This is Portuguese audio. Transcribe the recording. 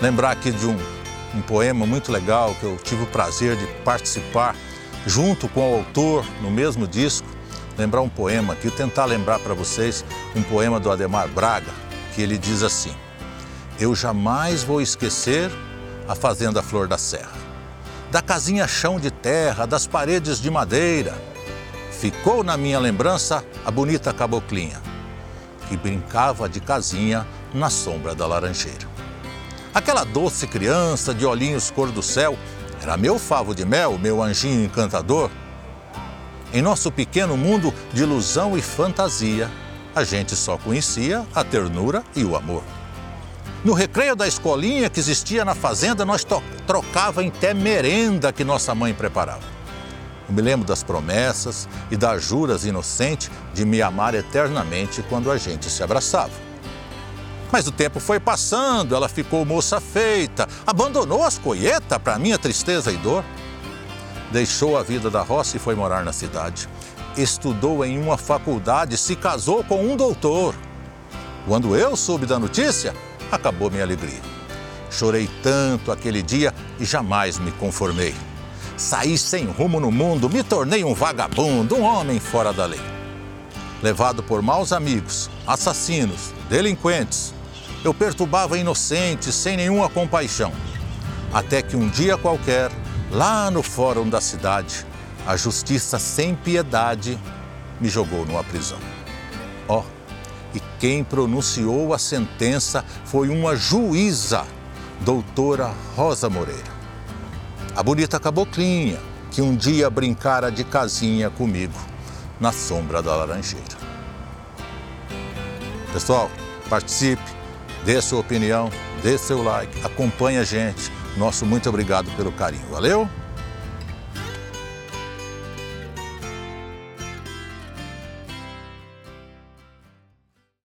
lembrar aqui de um, um poema muito legal que eu tive o prazer de participar junto com o autor no mesmo disco. Lembrar um poema aqui, tentar lembrar para vocês um poema do Ademar Braga, que ele diz assim: Eu jamais vou esquecer a Fazenda Flor da Serra, da casinha chão de terra, das paredes de madeira. Ficou na minha lembrança a bonita caboclinha, que brincava de casinha na sombra da laranjeira. Aquela doce criança de olhinhos cor do céu era meu favo de mel, meu anjinho encantador. Em nosso pequeno mundo de ilusão e fantasia, a gente só conhecia a ternura e o amor. No recreio da escolinha que existia na fazenda, nós trocava em té merenda que nossa mãe preparava. Eu me lembro das promessas e das juras inocentes de me amar eternamente quando a gente se abraçava. Mas o tempo foi passando, ela ficou moça feita, abandonou as colheitas para minha tristeza e dor. Deixou a vida da roça e foi morar na cidade. Estudou em uma faculdade, se casou com um doutor. Quando eu soube da notícia, acabou minha alegria. Chorei tanto aquele dia e jamais me conformei. Saí sem rumo no mundo, me tornei um vagabundo, um homem fora da lei. Levado por maus amigos, assassinos, delinquentes, eu perturbava inocentes sem nenhuma compaixão. Até que um dia qualquer, lá no fórum da cidade, a justiça sem piedade me jogou numa prisão. Ó, oh, e quem pronunciou a sentença foi uma juíza, doutora Rosa Moreira. A bonita caboclinha, que um dia brincara de casinha comigo na sombra da laranjeira. Pessoal, participe, dê sua opinião, dê seu like, acompanhe a gente. Nosso muito obrigado pelo carinho. Valeu?